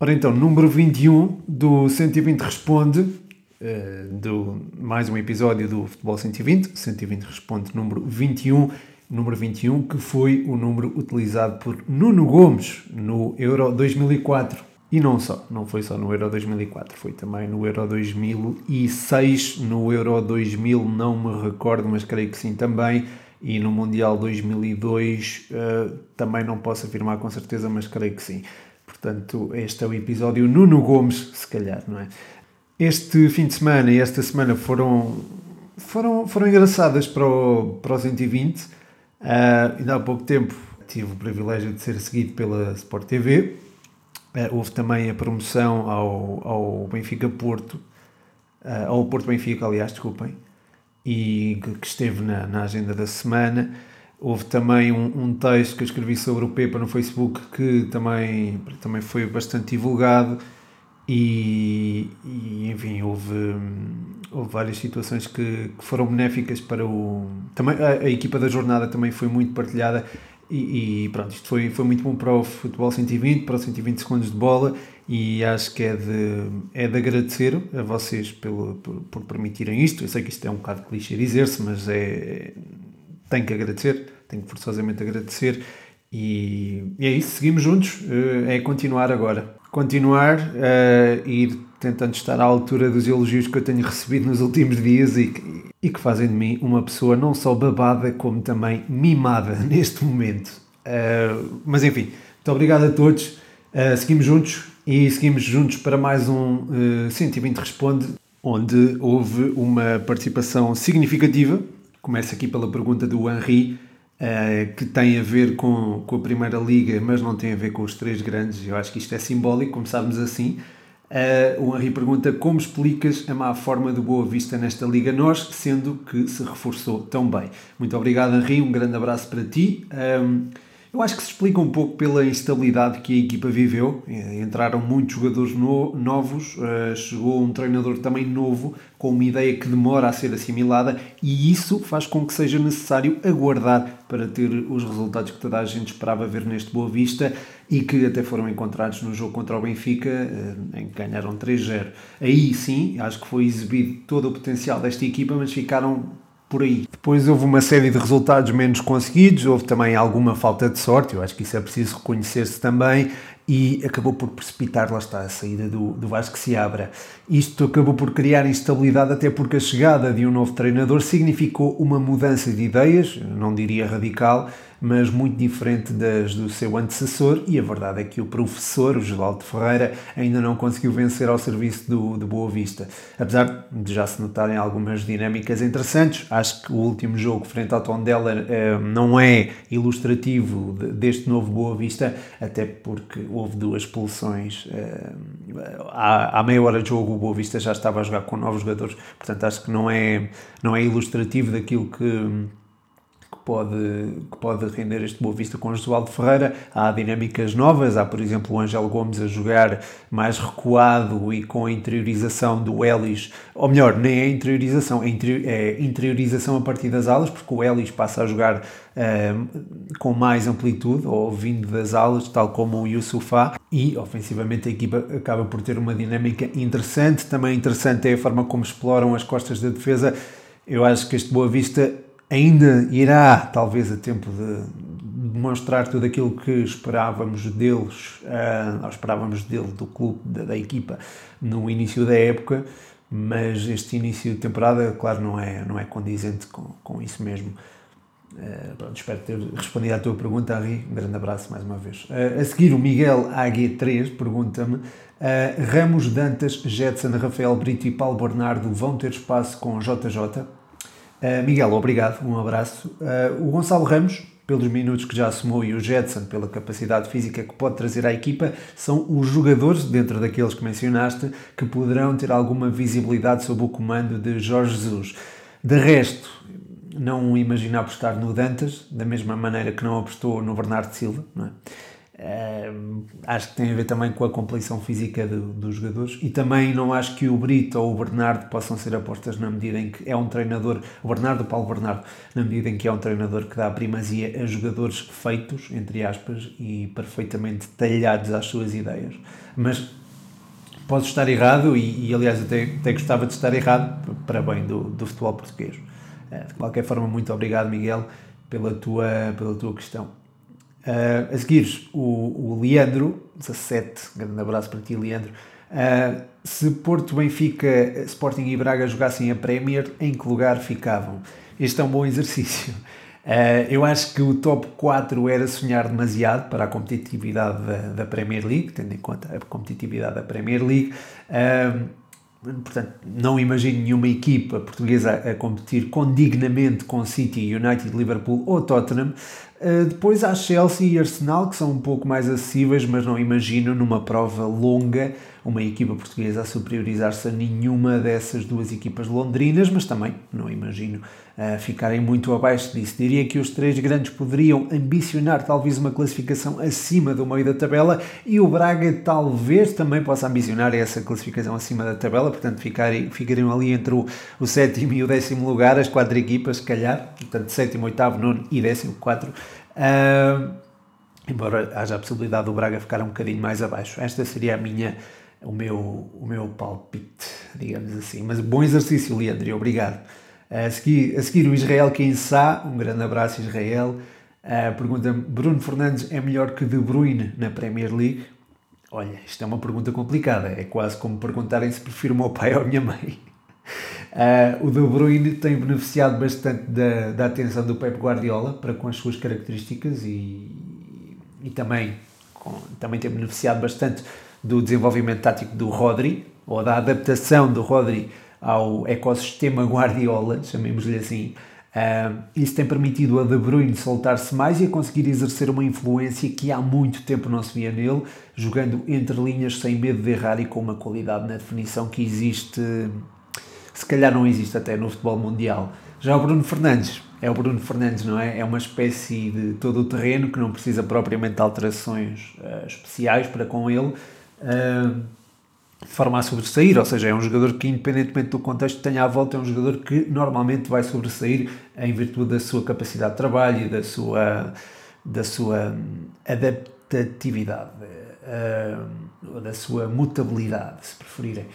Ora então, número 21 do 120 Responde, uh, do mais um episódio do Futebol 120. 120 Responde número 21, número 21 que foi o número utilizado por Nuno Gomes no Euro 2004. E não só, não foi só no Euro 2004, foi também no Euro 2006, no Euro 2000 não me recordo, mas creio que sim também, e no Mundial 2002 uh, eh, também não posso afirmar com certeza, mas creio que sim. Portanto, este é o episódio Nuno Gomes, se calhar, não é? Este fim de semana e esta semana foram, foram, foram engraçadas para o, para o 120. Uh, eh, ainda há pouco tempo tive o privilégio de ser seguido pela Sport TV Uh, houve também a promoção ao, ao Benfica Porto, uh, ao Porto Benfica, aliás, desculpem, e que, que esteve na, na, agenda da semana. Houve também um, um, texto que eu escrevi sobre o Pepa no Facebook que também, também foi bastante divulgado. E, e enfim, houve, houve várias situações que, que foram benéficas para o. Também, a, a equipa da jornada também foi muito partilhada e, e, pronto, isto foi, foi muito bom para o futebol 120, para os 120 segundos de bola e acho que é de, é de agradecer a vocês pelo, por, por permitirem isto. Eu sei que isto é um bocado clichê dizer-se, mas é, tenho que agradecer, tenho que forçosamente agradecer e, e é isso, seguimos juntos, eh, é continuar agora. Continuar a ir tentando estar à altura dos elogios que eu tenho recebido nos últimos dias e, e que fazem de mim uma pessoa não só babada, como também mimada neste momento. Uh, mas enfim, muito obrigado a todos. Uh, seguimos juntos e seguimos juntos para mais um uh, 120 Responde, onde houve uma participação significativa. Começa aqui pela pergunta do Henri uh, que tem a ver com, com a Primeira Liga, mas não tem a ver com os três grandes. Eu acho que isto é simbólico, começarmos assim. Uh, o Henri pergunta como explicas a má forma do Boa Vista nesta Liga Nós, sendo que se reforçou tão bem. Muito obrigado, Henri, um grande abraço para ti. Um, eu acho que se explica um pouco pela instabilidade que a equipa viveu. Eh, entraram muitos jogadores no, novos, uh, chegou um treinador também novo, com uma ideia que demora a ser assimilada, e isso faz com que seja necessário aguardar para ter os resultados que toda a gente esperava ver neste Boa Vista e que até foram encontrados no jogo contra o Benfica, uh, em que ganharam 3-0. Aí sim, acho que foi exibido todo o potencial desta equipa, mas ficaram por aí. Depois houve uma série de resultados menos conseguidos, houve também alguma falta de sorte, eu acho que isso é preciso reconhecer-se também, e acabou por precipitar, lá está, a saída do, do Vasco Seabra. Isto acabou por criar instabilidade, até porque a chegada de um novo treinador significou uma mudança de ideias, não diria radical, mas muito diferente das do seu antecessor, e a verdade é que o professor, o Geraldo Ferreira, ainda não conseguiu vencer ao serviço do, do Boa Vista. Apesar de já se notarem algumas dinâmicas interessantes, acho que o último jogo frente ao Tondela eh, não é ilustrativo deste novo Boa Vista, até porque houve duas expulsões. Eh, à, à meia hora de jogo o Boa Vista já estava a jogar com novos jogadores, portanto acho que não é, não é ilustrativo daquilo que pode, que pode render este Boa Vista com o Josualdo Ferreira. Há dinâmicas novas, há por exemplo o Ângelo Gomes a jogar mais recuado e com a interiorização do Ellis, ou melhor, nem é interiorização, é, é interiorização a partir das alas, porque o Ellis passa a jogar uh, com mais amplitude, ou vindo das alas, tal como o Yusufá, e ofensivamente a equipa acaba por ter uma dinâmica interessante. Também interessante é a forma como exploram as costas da defesa. Eu acho que este Boa Vista ainda irá, talvez, a tempo de demonstrar tudo aquilo que esperávamos deles, uh, esperávamos dele, do clube, da, da, equipa, no início da época, mas este início de temporada, claro, não é, não é condizente com, com isso mesmo. Uh, pronto, espero ter respondido à tua pergunta, Ari. Um grande abraço mais uma vez. Uh, a seguir, o Miguel AG3 pergunta-me: uh, Ramos, Dantas, Jetson, Rafael Brito e Paulo Bernardo vão ter espaço com JJ? Uh, Miguel, obrigado, um abraço. Uh, o Gonçalo Ramos, pelos minutos que já assumou, e o Jetson, pela capacidade física que pode trazer à equipa, são os jogadores, dentro daqueles que mencionaste, que poderão ter alguma visibilidade sob o comando de Jorge Jesus. De resto, não imagina apostar no Dantas, da mesma maneira que não apostou no Bernardo Silva, não é? Uh, acho que tem a ver também com a composição física do, dos jogadores e também não acho que o Brito ou o Bernardo possam ser apostas na medida em que é um treinador, o Bernardo, o Paulo Bernardo, na medida em que é um treinador que dá primazia a jogadores feitos, entre aspas, e perfeitamente talhados às suas ideias. Mas posso estar errado e, e aliás, até, até gostava de estar errado para bem do, do futebol português. Uh, de qualquer forma, muito obrigado, Miguel, pela tua, pela tua questão. Uh, a seguir, o, o Leandro, 17, grande abraço para ti, Leandro. Uh, se Porto, Benfica, Sporting e Braga jogassem a Premier, em que lugar ficavam? Este é um bom exercício. Uh, eu acho que o top 4 era sonhar demasiado para a competitividade da, da Premier League, tendo em conta a competitividade da Premier League. Uh, Portanto, não imagino nenhuma equipa portuguesa a competir com dignamente com City, United, Liverpool ou Tottenham. Uh, depois há Chelsea e Arsenal, que são um pouco mais acessíveis, mas não imagino numa prova longa uma equipa portuguesa a superiorizar-se a nenhuma dessas duas equipas londrinas, mas também não imagino uh, ficarem muito abaixo disso. Diria que os três grandes poderiam ambicionar talvez uma classificação acima do meio da tabela e o Braga talvez também possa ambicionar essa classificação acima da tabela, portanto ficarem, ficariam ali entre o, o sétimo e o décimo lugar, as quatro equipas, se calhar, portanto sétimo, oitavo, nono e décimo, quatro. Uh, embora haja a possibilidade do Braga ficar um bocadinho mais abaixo. Esta seria a minha o meu, o meu palpite, digamos assim. Mas bom exercício, Leandro, obrigado. A seguir, a seguir o Israel Quensá, um grande abraço, Israel. Uh, Pergunta-me: Bruno Fernandes é melhor que De Bruyne na Premier League? Olha, isto é uma pergunta complicada. É quase como perguntarem se prefiro o meu pai ou a minha mãe. Uh, o De Bruyne tem beneficiado bastante da, da atenção do Pep Guardiola para com as suas características e, e também, com, também tem beneficiado bastante do desenvolvimento tático do Rodri, ou da adaptação do Rodri ao ecossistema Guardiola, chamemos-lhe assim. Uh, isso tem permitido a De Bruyne soltar-se mais e a conseguir exercer uma influência que há muito tempo não se via nele, jogando entre linhas sem medo de errar e com uma qualidade na definição que existe, se calhar não existe até no futebol mundial. Já o Bruno Fernandes, é o Bruno Fernandes, não é? É uma espécie de todo o terreno que não precisa propriamente de alterações uh, especiais para com ele, de forma a sobressair, ou seja, é um jogador que, independentemente do contexto que tenha à volta, é um jogador que normalmente vai sobressair em virtude da sua capacidade de trabalho e da sua, da sua adaptatividade, uh, da sua mutabilidade, se preferirem.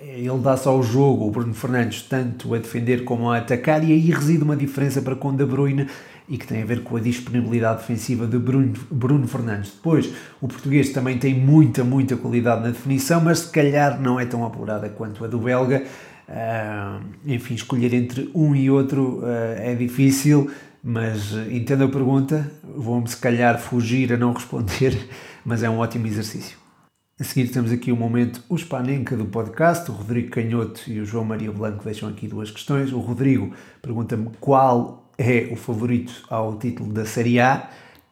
Ele dá só o jogo, o Bruno Fernandes, tanto a defender como a atacar, e aí reside uma diferença para com De Bruyne, e que tem a ver com a disponibilidade defensiva de Bruno, Bruno Fernandes. Depois, o português também tem muita, muita qualidade na definição, mas se calhar não é tão apurada quanto a do belga. Uh, enfim, escolher entre um e outro uh, é difícil, mas entendo a pergunta, vou-me se calhar fugir a não responder, mas é um ótimo exercício. A seguir temos aqui o um momento o Spanenka do podcast, o Rodrigo Canhoto e o João Maria Blanco deixam aqui duas questões. O Rodrigo pergunta-me qual é o favorito ao título da Série A.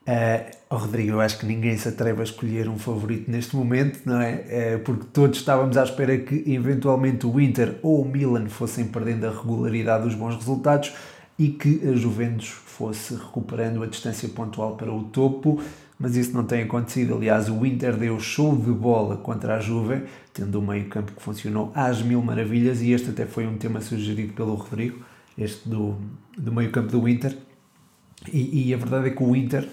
Uh, oh, Rodrigo, eu acho que ninguém se atreve a escolher um favorito neste momento, não é? Uh, porque todos estávamos à espera que eventualmente o Inter ou o Milan fossem perdendo a regularidade dos bons resultados e que a Juventus fosse recuperando a distância pontual para o topo, mas isso não tem acontecido. Aliás, o Inter deu show de bola contra a Juve, tendo um meio-campo que funcionou às mil maravilhas, e este até foi um tema sugerido pelo Rodrigo este do, do meio campo do Inter, e, e, a verdade é que o Inter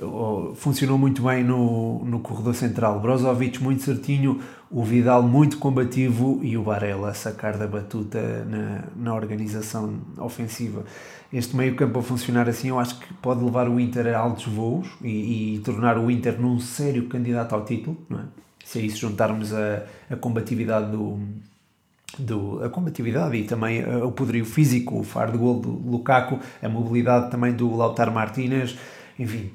oh, funcionou muito bem no, no corredor central. Brozovic muito certinho, o Vidal muito combativo e o Barella a sacar da batuta na, na organização ofensiva. Este meio campo a funcionar assim eu acho que pode levar o Inter a altos voos e, e tornar o Inter num sério candidato ao título, é? se a isso juntarmos a, a combatividade do, do, a combatividade e também uh, o poderio físico, o faro de gol do Lukaku, a mobilidade também do Lautaro Martínez, enfim,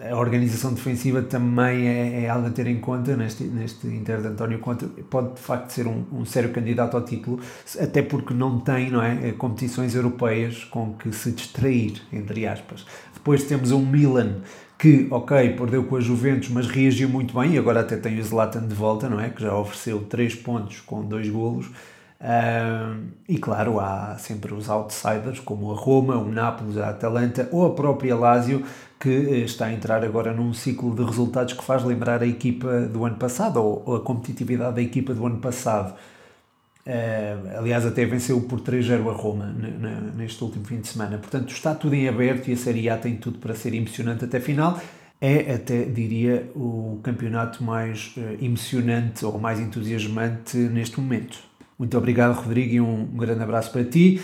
a organização defensiva também é, é, algo a ter em conta neste, neste Inter de António Conte. Pode de facto ser um, um, sério candidato ao título, até porque não tem não é, competições europeias com que se distrair, entre aspas. Depois temos um Milan que, ok, perdeu com a Juventus, mas reagiu muito bem e agora até tem o Zlatan de volta, não é? Que já ofereceu 3 pontos com 2 golos Uh, e claro, há sempre os outsiders como a Roma, o Nápoles, a Atalanta ou a própria Lazio que eh, está a entrar agora num ciclo de resultados que faz lembrar a equipa do ano passado ou, a competitividade da equipa do ano passado. Uh, aliás, até venceu por 3-0 a Roma neste último fim de semana. Portanto, está tudo em aberto e a Série A tem tudo para ser emocionante até a final. É até, diria, o campeonato mais uh, emocionante ou mais entusiasmante neste momento. Muito obrigado, Rodrigo, e um grande abraço para ti.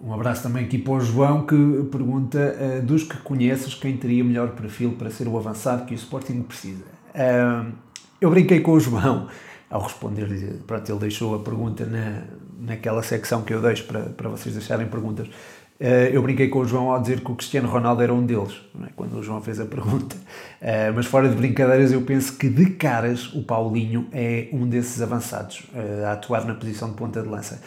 Um abraço também aqui para o João, que pergunta uh, dos que conheces quem teria melhor perfil para ser o avançado que o Sporting precisa. Uh, eu brinquei com o João ao responder-lhe, pronto, ele deixou a pergunta na, naquela secção que eu deixo para, para vocês deixarem perguntas. Uh, eu brinquei com o João ao dizer que o Cristiano Ronaldo era um deles, é? quando o João fez a pergunta. Uh, mas fora de brincadeiras, eu penso que de caras o Paulinho é um desses avançados uh, a atuar na posição de ponta de lança.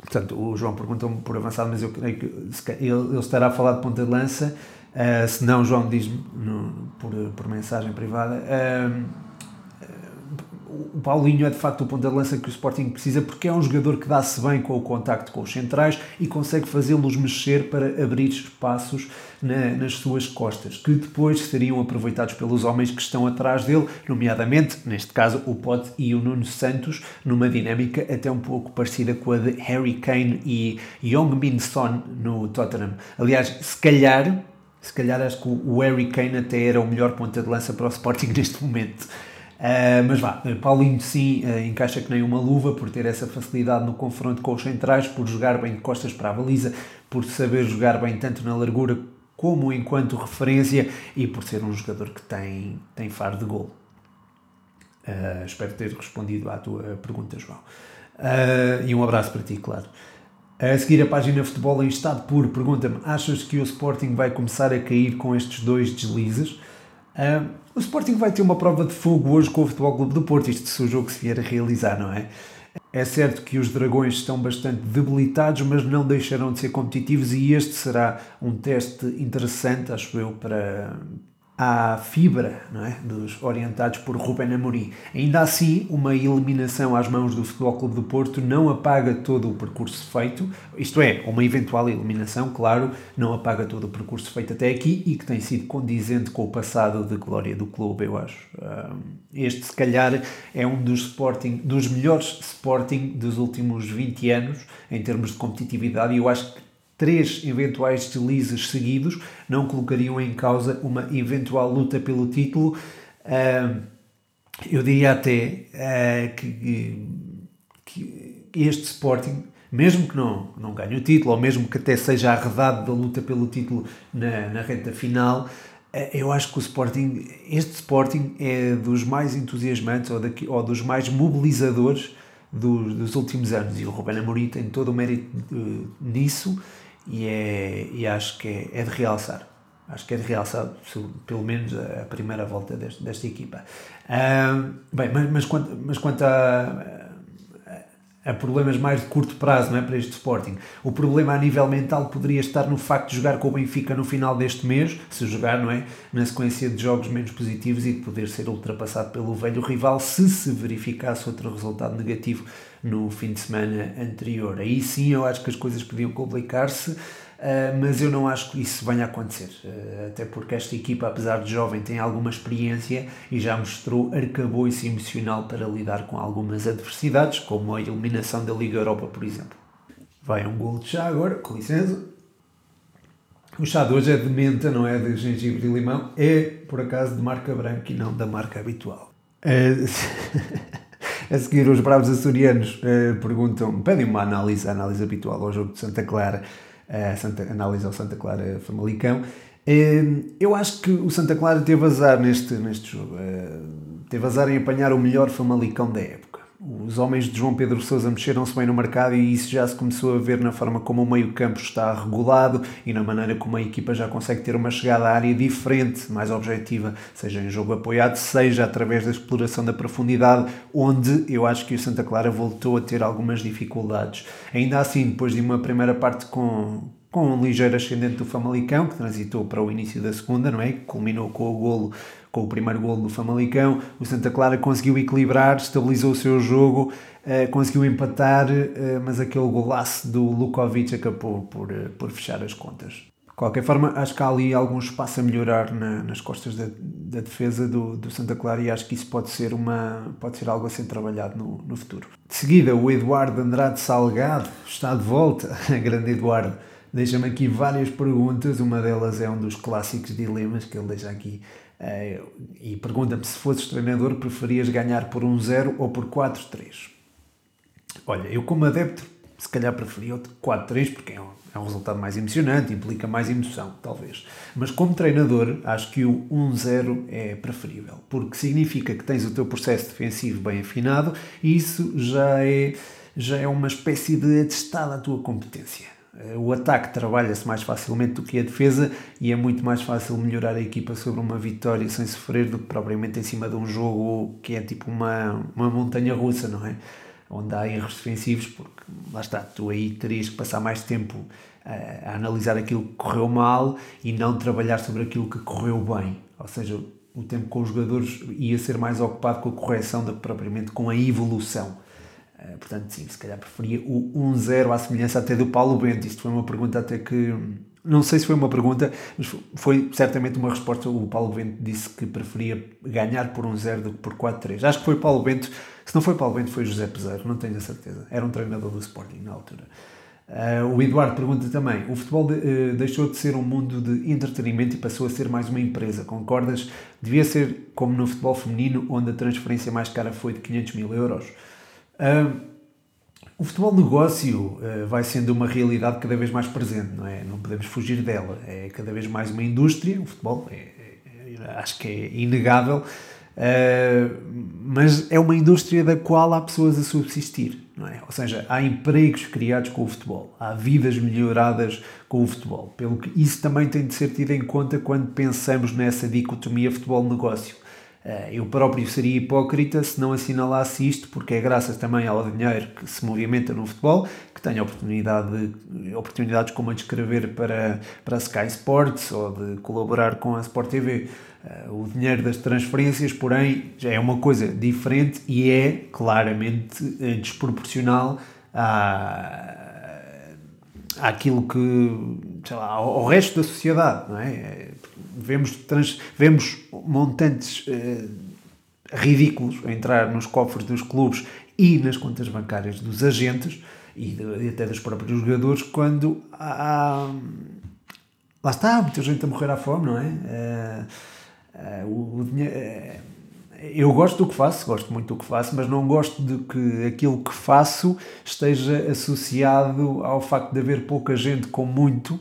portanto, o João perguntou-me por avançado, mas eu creio que ele, estará a falar de ponta de lança. se não, João diz-me por, por mensagem privada o Paulinho é de facto o ponta de lança que o Sporting precisa porque é um jogador que dá-se bem com o contacto com os centrais e consegue fazê-los mexer para abrir espaços na, nas suas costas, que depois seriam aproveitados pelos homens que estão atrás dele, nomeadamente, neste caso, o Pote e o Nuno Santos, numa dinâmica até um pouco parecida com a de Harry Kane e Young Min Son no Tottenham. Aliás, se calhar, se calhar acho que o Harry Kane até era o melhor ponta de lança para o Sporting neste momento. Uh, mas vá, Paulinho sim uh, encaixa que nem uma luva por ter essa facilidade no confronto com os centrais, por jogar bem de costas para a baliza, por saber jogar bem tanto na largura como enquanto referência e por ser um jogador que tem, tem faro de gol. Uh, espero ter respondido à tua pergunta, João. e um abraço para ti, claro. A seguir a página Futebol em Estado Puro pergunta-me: achas que o Sporting vai começar a cair com estes dois deslizes? O Sporting vai ter uma prova de fogo hoje com o Futebol Clube do Porto, isto se o jogo se vier a realizar, não é? É certo que os Dragões estão bastante debilitados, mas não deixarão de ser competitivos e este será um teste interessante, acho eu, para, à fibra é? dos orientados por Ruben Amorim. Ainda assim, uma eliminação às mãos do Futebol Clube do Porto não apaga todo o percurso feito, isto é, uma eventual eliminação, claro, não apaga todo o percurso feito até aqui e que tem sido condizente com o passado de glória do clube, eu acho. Este, se calhar, é um dos, sporting, dos melhores Sporting dos últimos 20 anos, em termos de competitividade, e eu acho que três eventuais deslizes seguidos não colocariam em causa uma eventual luta pelo título. Eu diria até uh, que, este Sporting, mesmo que não, não ganhe o título, ou mesmo que até seja arredado da luta pelo título na, na reta final, uh, eu acho que o Sporting, este Sporting é dos mais entusiasmantes ou, daqui, ou dos mais mobilizadores dos, dos últimos anos e o Ruben Amorim tem todo o mérito nisso e, é, e acho que é, é de realçar. Acho que é de realçar, pelo menos, a primeira volta deste, desta equipa. Bem, mas, mas, quanto, mas quanto a, a problemas mais de curto prazo não é, para este Sporting. O problema a nível mental poderia estar no facto de jogar com o Benfica no final deste mês, se jogar não é, na sequência de jogos menos positivos e de poder ser ultrapassado pelo velho rival se se verificasse outro resultado negativo no fim de semana anterior. Aí sim eu acho que as coisas podiam complicar-se. Uh, mas eu não acho que isso venha a acontecer, uh, até porque esta equipa, apesar de jovem, tem alguma experiência e já mostrou arcabouço emocional para lidar com algumas adversidades, como a eliminação da Liga Europa, por exemplo. Vai um gol de chá agora, com licença. O chá de hoje é de menta, não é de gengibre e limão, é por acaso de marca branca e não da marca habitual. Uh, A seguir, os bravos açorianos uh, perguntam, pedem uma análise, a análise habitual ao jogo de Santa Clara, uh, Santa, análise ao Santa Clara Famalicão. Uh, eu acho que o Santa Clara teve azar neste, neste jogo. teve azar em apanhar o melhor Famalicão da época. Os homens de João Pedro Sousa mexeram-se bem no mercado e isso já se começou a ver na forma como o meio-campo está regulado e na maneira como a equipa já consegue ter uma chegada à área diferente, mais objetiva, seja em jogo apoiado, seja através da exploração da profundidade, onde eu acho que o Santa Clara voltou a ter algumas dificuldades. Ainda assim, depois de uma primeira parte com, com um ligeiro ascendente do Famalicão, que transitou para o início da segunda, não é? Que culminou com o golo com o primeiro gol do Famalicão, o Santa Clara conseguiu equilibrar, estabilizou o seu jogo, uh, conseguiu empatar, uh, mas aquele golaço do Lukovic acabou por, uh, por fechar as contas. De qualquer forma, acho que há ali algum espaço a melhorar na, nas costas da, da, defesa do, do, Santa Clara e acho que isso pode ser, uma, pode ser algo a ser trabalhado no, no futuro. De seguida, o Eduardo Andrade Salgado está de volta, grande Eduardo deixa-me aqui várias perguntas. Uma delas é um dos clássicos dilemas que ele deixa aqui. Uh, e pergunta-me se fosses treinador, preferias ganhar por 1-0 ou por 4-3? Olha, eu como adepto, se calhar preferia o 4-3 porque é um, é um resultado mais emocionante, implica mais emoção, talvez. Mas como treinador, acho que o 1-0 é preferível, porque significa que tens o teu processo defensivo bem afinado e isso já é, já é uma espécie de atestado à tua competência eh, o ataque trabalha-se mais facilmente do que a defesa e é muito mais fácil melhorar a equipa sobre uma vitória sem sofrer do que propriamente em cima de um jogo que é tipo uma, uma montanha russa, não é? Onde há erros defensivos, porque lá está, tu aí terias que passar mais tempo a, eh, a analisar aquilo que correu mal e não trabalhar sobre aquilo que correu bem. Ou seja, o tempo com os jogadores ia ser mais ocupado com a correção do que propriamente com a evolução. Eh, portanto, sim, se calhar preferia o 1-0 à semelhança até do Paulo Bento. Isto foi uma pergunta até que. Não sei se foi uma pergunta, mas foi certamente uma resposta. O Paulo Bento disse que preferia ganhar por 1-0 do que por 4-3. Acho que foi Paulo Bento. Se não foi Paulo Bento, foi José Peseiro, não tenho a certeza. Era um treinador do Sporting na altura. Uh, o Eduardo pergunta também: o futebol de, uh, deixou de ser um mundo de entretenimento e passou a ser mais uma empresa. Concordas? Devia ser como no futebol feminino, onde a transferência mais cara foi de 500 mil euros. O futebol negócio uh, vai sendo uma realidade cada vez mais presente, não é? Não podemos fugir dela. É cada vez mais uma indústria, o futebol é, é, é acho que é inegável, uh, mas é uma indústria da qual há pessoas a subsistir, não é? Ou seja, há empregos criados com o futebol, há vidas melhoradas com o futebol. Pelo que isso também tem de ser tido em conta quando pensamos nessa dicotomia futebol-negócio eu próprio seria hipócrita se não assinalasse isto, porque é graças também ao dinheiro que se movimenta no futebol que tenho oportunidade de, oportunidades como a de escrever para, para a Sky Sports ou de colaborar com a Sport TV. Eh, o dinheiro das transferências, porém, já é uma coisa diferente e é claramente eh, desproporcional à, àquilo que, sei lá, ao resto da sociedade, não é? Vemos, trans, vemos montantes uh, ridículos a entrar nos cofres dos clubes e nas contas bancárias dos agentes e, de, e até dos próprios jogadores quando há, lá está, muita gente a morrer à fome, não é? Uh, uh, o dinheiro, eu gosto do que faço, gosto muito do que faço, mas não gosto de que aquilo que faço esteja associado ao facto de haver pouca gente com muito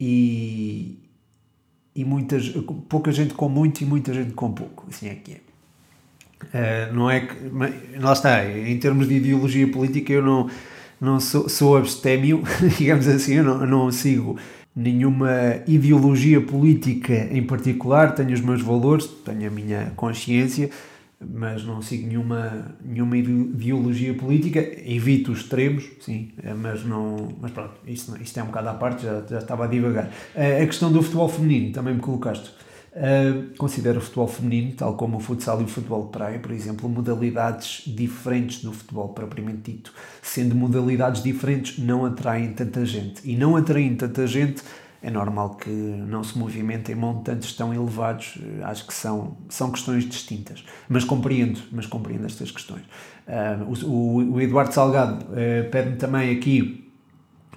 e, e muitas, pouca gente com muito e muita gente com pouco. Assim é que é. Uh, não é que. Lá está, em termos de ideologia política, eu não, não sou, sou abstémio, digamos assim, eu não, não sigo nenhuma ideologia política em particular, tenho os meus valores, tenho a minha consciência mas não sigo nenhuma, nenhuma ideologia política, evito os extremos, sim, eh, mas não, mas pronto, isto, isto é um bocado à parte, já, já estava a divagar. Eh, a questão do futebol feminino, também me colocaste. Uh, considero o futebol feminino, tal como o futsal e o futebol de praia, por exemplo, modalidades diferentes do futebol propriamente dito. Sendo modalidades diferentes, não atraem tanta gente. E não atraem tanta gente é normal que não se movimentem montantes tão elevados, eh, acho que são, são questões distintas. Mas compreendo, mas compreendo estas questões. Uh, o, o, Eduardo Salgado uh, pede-me também aqui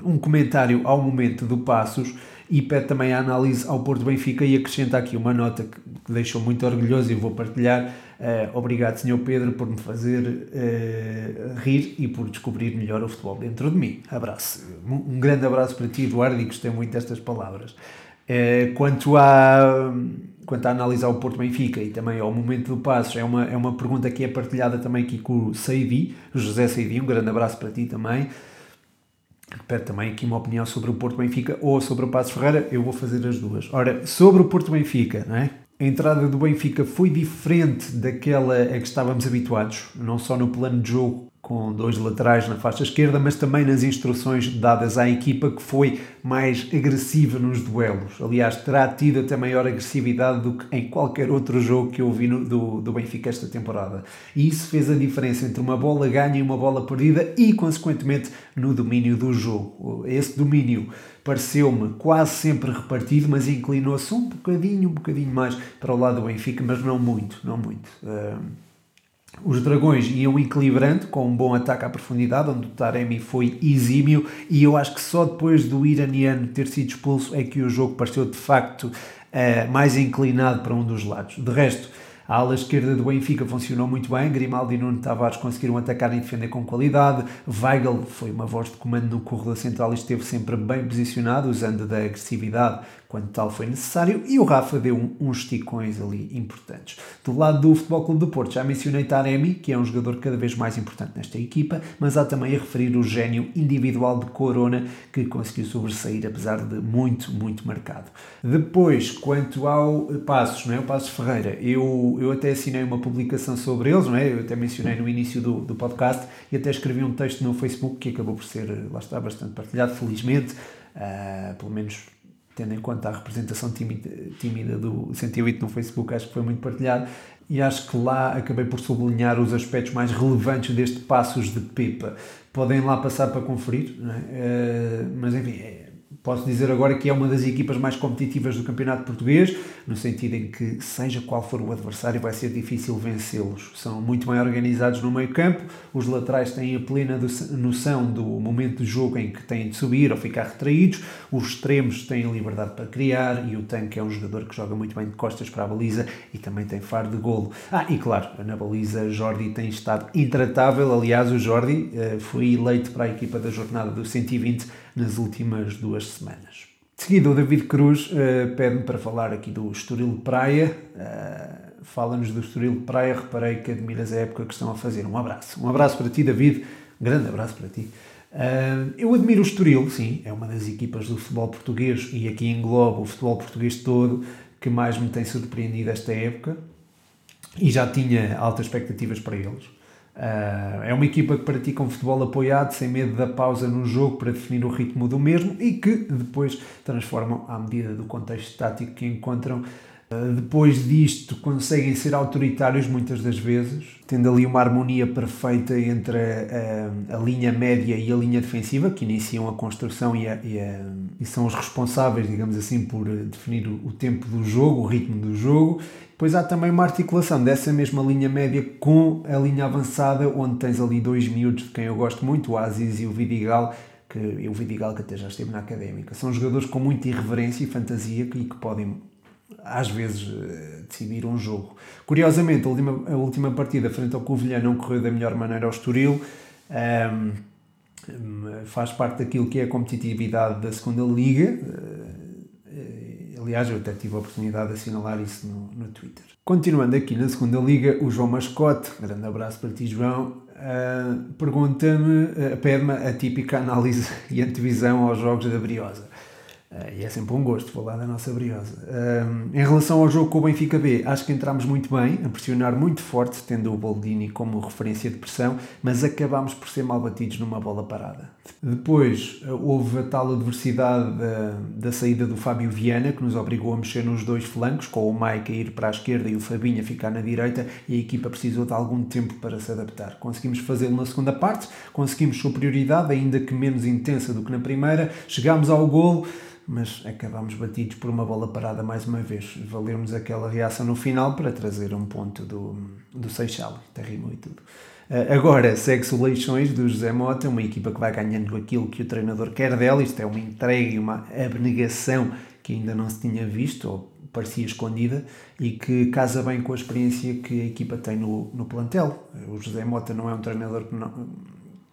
um comentário ao momento do Passos e pede também a análise ao Porto Benfica e acrescenta aqui uma nota que, que deixou muito orgulhoso e vou partilhar Uh, obrigado, Sr. Pedro, por me fazer uh, rir e por descobrir melhor o futebol dentro de mim. Abraço. Um grande abraço para ti, Eduardo, e gostei muito destas palavras. Uh, quanto, à, quanto à análise ao Porto Benfica e também ao momento do passo, é uma, é uma pergunta que é partilhada também aqui com o Saidi, o José Saidi. Um grande abraço para ti também. Pede também aqui uma opinião sobre o Porto Benfica ou sobre o Passos Ferreira. Eu vou fazer as duas. Ora, sobre o Porto Benfica, não é? A entrada do Benfica foi diferente daquela a que estávamos habituados, não só no plano de jogo com dois laterais na faixa esquerda, mas também nas instruções dadas à equipa que foi mais agressiva nos duelos. Aliás, terá tido até maior agressividade do que em qualquer outro jogo que eu vi no, do, do Benfica esta temporada. E isso fez a diferença entre uma bola ganha e uma bola perdida e, consequentemente, no domínio do jogo. Esse domínio pareceu-me quase sempre repartido, mas inclinou-se um bocadinho, um bocadinho mais para o lado do Benfica, mas não muito, não muito. Os Dragões iam equilibrando com um bom ataque à profundidade, onde o Taremi foi exímio, e eu acho que só depois do iraniano ter sido expulso é que o jogo pareceu de facto uh, mais inclinado para um dos lados. De resto, a ala esquerda do Benfica funcionou muito bem, Grimaldi e Nuno Tavares conseguiram atacar e defender com qualidade, Weigl foi uma voz de comando no corredor central e esteve sempre bem posicionado, usando da agressividade quando tal foi necessário, e o Rafa deu uns esticões ali importantes. Do lado do Futebol Clube do Porto, já mencionei Taremi, que é um jogador cada vez mais importante nesta equipa, mas há também a referir o gênio individual de Corona, que conseguiu sobressair, apesar de muito, muito marcado. Depois, quanto ao Passos, não é? o Passos Ferreira, eu, eu até assinei uma publicação sobre eles, não é? eu até mencionei no início do, do podcast, e até escrevi um texto no Facebook que acabou por ser, lá está, bastante partilhado, felizmente, uh, pelo menos tendo em conta a representação tímida, tímida do 108 no Facebook, acho que foi muito partilhado e acho que lá acabei por sublinhar os aspectos mais relevantes deste Passos de Pepa. Podem lá passar para conferir, é? uh, mas enfim, é, Posso dizer agora que é uma das equipas mais competitivas do Campeonato Português, no sentido em que, seja qual for o adversário, vai ser difícil vencê-los. São muito bem organizados no meio-campo, os laterais têm a plena noção do momento de jogo em que têm de subir ou ficar retraídos, os extremos têm liberdade para criar e o tanque é um jogador que joga muito bem de costas para a baliza e também tem faro de golo. Ah, e claro, na baliza Jordi tem estado intratável. Aliás, o Jordi uh, foi eleito para a equipa da jornada do 120 nas últimas duas semanas. De seguida, o David Cruz uh, pede-me para falar aqui do Estoril Praia. Uh, Fala-nos do Estoril Praia. Reparei que admiras a época que estão a fazer. Um abraço. Um abraço para ti, David. Um grande abraço para ti. Uh, eu admiro o Estoril, sim, é uma das equipas do futebol português e aqui englobo o futebol português todo que mais me tem surpreendido esta época e já tinha altas expectativas para eles. Uh, é uma equipa que pratica um futebol apoiado, sem medo da pausa no jogo para definir o ritmo do mesmo e que depois transformam à medida do contexto tático que encontram. Uh, depois disto, conseguem ser autoritários muitas das vezes, tendo ali uma harmonia perfeita entre a, a, a linha média e a linha defensiva, que iniciam a construção e, a, e, e, são os responsáveis, digamos assim, por definir o, o tempo do jogo, o ritmo do jogo, Pois há também uma articulação dessa mesma linha média com a linha avançada, onde tens ali dois miúdos de quem eu gosto muito, o Aziz e o Vidigal, que, o Vidigal que até já esteve na académica. São jogadores com muita irreverência e fantasia e que podem, às vezes, eh, decidir um jogo. Curiosamente, a última, a última partida frente ao Covilhã não correu da melhor maneira ao Estoril. Um, faz parte daquilo que é a competitividade da segunda liga Aliás, eu até tive a oportunidade de assinalar isso no, no Twitter. Continuando aqui na segunda liga, o João Mascote, grande abraço para ti, João, uh, pergunta-me, uh, pede-me a típica análise e antevisão aos jogos da Briosa. Uh, e é sempre um gosto falar da nossa briosa. Uh, em relação ao jogo com o Benfica B, acho que entramos muito bem, a pressionar muito forte, tendo o Boldini como referência de pressão, mas acabámos por ser mal batidos numa bola parada. Depois uh, houve a tal adversidade da, da, saída do Fábio Viana, que nos obrigou a mexer nos dois flancos, com o Mike a ir para a esquerda e o Fabinho a ficar na direita, e a equipa precisou de algum tempo para se adaptar. Conseguimos fazê-lo na segunda parte, conseguimos superioridade, ainda que menos intensa do que na primeira, chegámos ao golo mas acabámos batidos por uma bola parada mais uma vez. Valeu-nos aquela reação no final para trazer um ponto do, do Seixal, terrível e tudo. Uh, agora, segue-se o Leixões do José Mota, uma equipa que vai ganhando aquilo que o treinador quer dela. Isto é uma entrega e uma abnegação que ainda não se tinha visto, ou parecia escondida, e que casa bem com a experiência que a equipa tem no, no plantel. O José Mota não é um treinador que, não,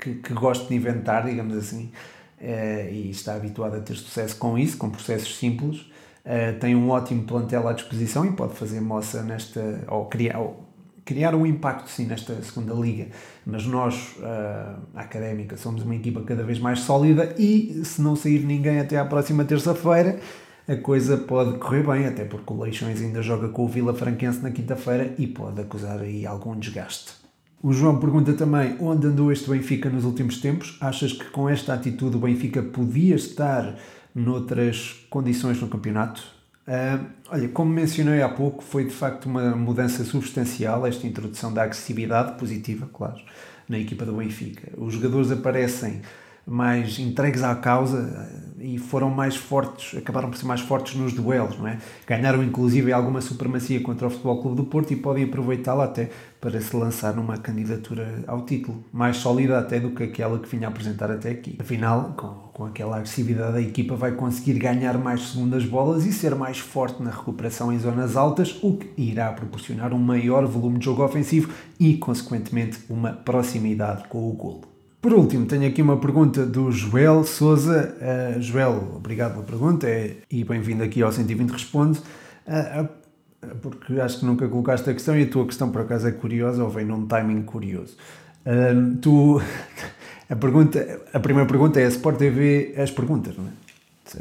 que, que gosta de inventar, digamos assim e está habituado a ter sucesso com isso, com processos simples. Uh, tem um ótimo plantel à disposição e pode fazer moça nesta, ou criar, ou criar um impacto sim nesta segunda liga. Mas nós, uh, a Académica, somos uma equipa cada vez mais sólida e se não sair ninguém até à próxima terça-feira, a coisa pode correr bem, até porque o Leixões ainda joga com o Vila Franquense na quinta-feira e pode acusar aí algum desgaste. O João pergunta também onde andou este Benfica nos últimos tempos. Achas que com esta atitude o Benfica podia estar noutras condições no campeonato? Uh, olha, como mencionei há pouco, foi de facto uma mudança substancial esta introdução da agressividade positiva, claro, na equipa do Benfica. Os jogadores aparecem mais entregues à causa eh, e foram mais fortes, acabaram por ser mais fortes nos duelos, não é? Ganharam inclusive alguma supremacia contra o Futebol Clube do Porto e podem aproveitá-la até para se lançar numa candidatura ao título, mais sólida até do que aquela que vinha apresentar até aqui. Afinal, com, com aquela agressividade, a equipa vai conseguir ganhar mais segundas bolas e ser mais forte na recuperação em zonas altas, o que irá proporcionar um maior volume de jogo ofensivo e, consequentemente, uma proximidade com o golo. Por último, tenho aqui uma pergunta do Joel Souza. Uh, Joel, obrigado pela pergunta é, e bem-vindo aqui ao 120 Responde, uh, porque acho que nunca colocaste a questão e a tua questão por acaso é curiosa ou vem num timing curioso. tu, a, pergunta, a primeira pergunta é: a Sport TV as perguntas, não é?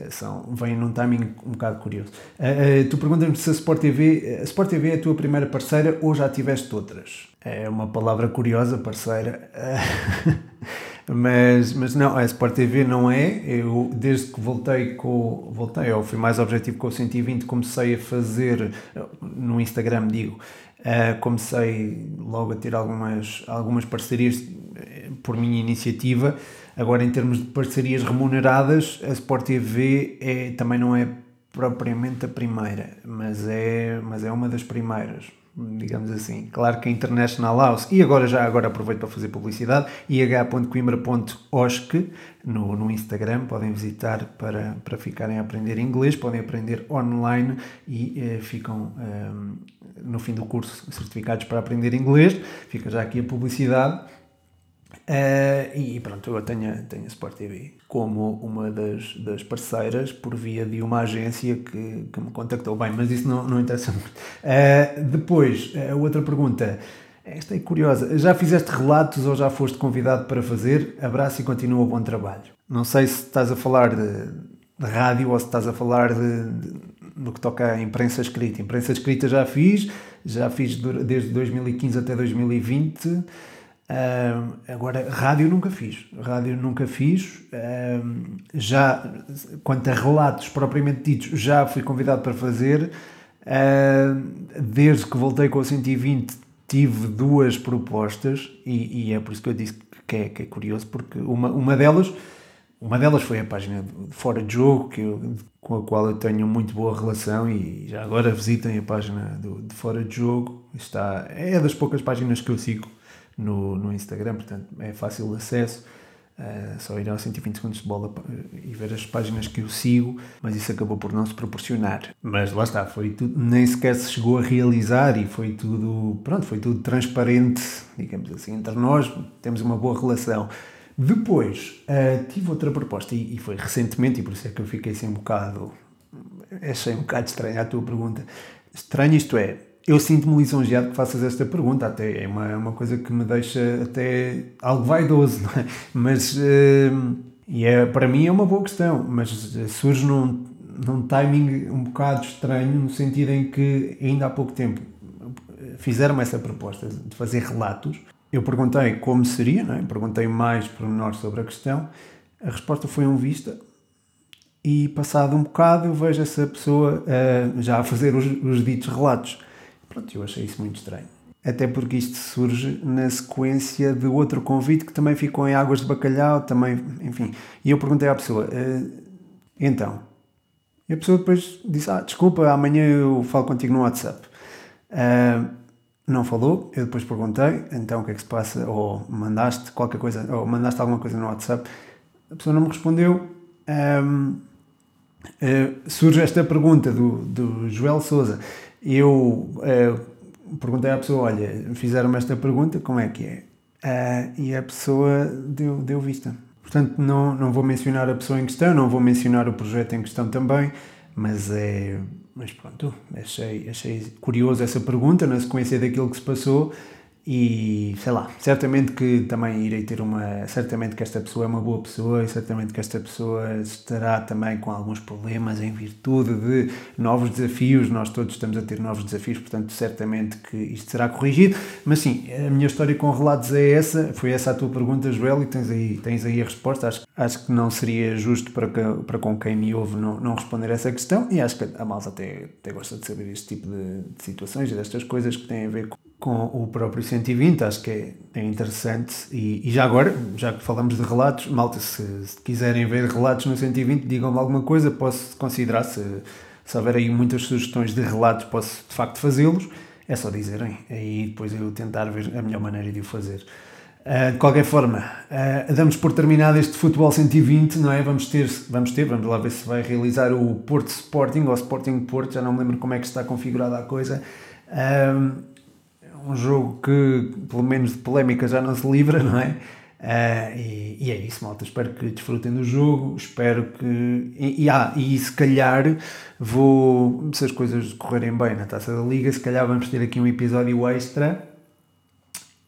São, vem num timing um bocado curioso. Uh, uh, tu perguntas-me se a Sport TV, a Sport TV é a tua primeira parceira ou já tiveste outras? É uma palavra curiosa, parceira. Uh, mas, mas não, a Sport TV não é. Eu, desde que voltei com. Voltei, ou fui mais objetivo com o 120, comecei a fazer. No Instagram, digo. comecei logo a ter algumas, algumas parcerias por minha iniciativa Agora, em termos de parcerias remuneradas, a Sport TV é, também não é propriamente a primeira, mas é, mas é uma das primeiras, digamos assim. Claro que a International House, e agora já agora aproveito para fazer publicidade, ih.coimbra.osc no, no Instagram, podem visitar para, para ficarem a aprender inglês, podem aprender online e eh, ficam eh, no fim do curso certificados para aprender inglês. Fica já aqui a publicidade Uh, e pronto, eu tenho, tenho a Sport TV como uma das, das parceiras por via de uma agência que, que me contactou. Bem, mas isso não, não interessa muito. Uh, depois, a outra pergunta. Esta é curiosa. Já fizeste relatos ou já foste convidado para fazer? Abraço e continua o bom trabalho. Não sei se estás a falar de, de rádio ou se estás a falar de, de, no que toca à imprensa escrita. Imprensa escrita já fiz, já fiz desde 2015 até 2020. Uh, agora, rádio nunca fiz. Rádio nunca fiz. Uh, já, quanto a relatos propriamente ditos, já fui convidado para fazer. Uh, desde que voltei com o 120, tive duas propostas e, e, é por isso que eu disse que é, que é curioso, porque uma, uma delas. Uma delas foi a página Fora de Jogo, que eu, com a qual eu tenho muito boa relação e já agora visitem a página do, de Fora de Jogo. Está, é das poucas páginas que eu sigo no, no Instagram, portanto é fácil de acesso. Uh, só ir aos 120 segundos de bola e ver as páginas que eu sigo, mas isso acabou por não se proporcionar. Mas lá está, foi tudo, nem sequer se chegou a realizar e foi tudo, pronto, foi tudo transparente, digamos assim, entre nós, temos uma boa relação. Depois uh, tive outra proposta e, e, foi recentemente, e por isso é que eu fiquei assim um bocado, achei um bocado estranho a tua pergunta. Estranho isto é, eu sinto-me lisonjeado que faças esta pergunta, até é uma, é uma coisa que me deixa até algo vaidoso, não é? Mas, uh, e é, para mim é uma boa questão, mas surge num, num timing um bocado estranho, no sentido em que ainda há pouco tempo fizeram essa proposta de fazer relatos. Eu perguntei como seria, não é? perguntei mais pormenores sobre a questão, a resposta foi um vista, e passado um bocado eu vejo essa pessoa uh, já a fazer os, os ditos relatos. Pronto, eu achei isso muito estranho. Até porque isto surge na sequência de outro convite que também ficou em Águas de Bacalhau, também, enfim. E eu perguntei à pessoa, uh, então? E a pessoa depois disse, ah, desculpa, amanhã eu falo contigo no WhatsApp. Uh, não falou, eu depois perguntei, então o que é que se passa? Ou mandaste qualquer coisa, ou mandaste alguma coisa no WhatsApp? A pessoa não me respondeu. Um, uh, eh, surge esta pergunta do, do Joel Souza eu uh, perguntei à pessoa: Olha, fizeram-me esta pergunta, como é que é? Uh, e a pessoa deu, deu vista. Portanto, não, não vou mencionar a pessoa em questão, não vou mencionar o projeto em questão também, mas é. Mas pronto, achei, achei curioso essa pergunta na sequência daquilo que se passou e sei lá, certamente que também irei ter uma. Certamente que esta pessoa é uma boa pessoa e certamente que esta pessoa estará também com alguns problemas em virtude de novos desafios. Nós todos estamos a ter novos desafios, portanto, certamente que isto será corrigido. Mas sim, a minha história com relatos é essa. Foi essa a tua pergunta, Joel, e tens aí, tens aí a resposta. Acho, acho que não seria justo para, que, para com quem me ouve não, não responder essa questão e acho que a malta até, até gosta de saber este tipo de, de situações e destas coisas que têm a ver com com o próprio 120, acho que é, é interessante. E, e, já agora, já que falamos de relatos, malta, se, se quiserem ver relatos no 120, digam-me alguma coisa, posso considerar, se, se houver aí muitas sugestões de relatos, posso de facto fazê-los. É só dizerem, aí depois eu tentar ver a melhor maneira de o fazer. Uh, de qualquer forma, uh, damos por terminado este Futebol 120, não é? Vamos ter, vamos ter, vamos lá ver se vai realizar o Porto Sporting ou Sporting Porto, já não me lembro como é que está configurada a coisa. Uh, um jogo que, pelo menos de polémica, já não se livra, não é? Uh, e, e, é isso, malta. Espero que desfrutem do jogo. Espero que. E, e, ah, e se calhar vou. Se as coisas correrem bem na taça da Liga, se calhar vamos ter aqui um episódio extra.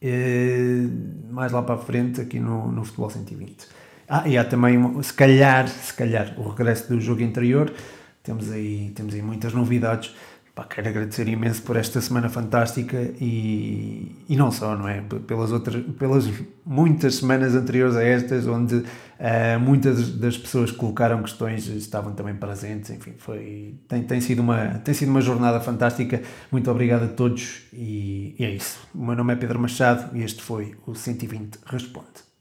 Uh, mais lá para a frente, aqui no, no Futebol 120. Ah, e há também, se calhar, se calhar, o regresso do jogo anterior. Temos aí, temos aí muitas novidades. Pá, quero agradecer imenso por esta semana fantástica e, e não só, não é? Pelas, outras, pelas muitas semanas anteriores a estas, onde uh, muitas das pessoas que colocaram questões estavam também presentes, enfim, foi, tem, tem, sido uma, tem sido uma jornada fantástica. Muito obrigado a todos e, e é isso. O meu nome é Pedro Machado e este foi o 120 Responde.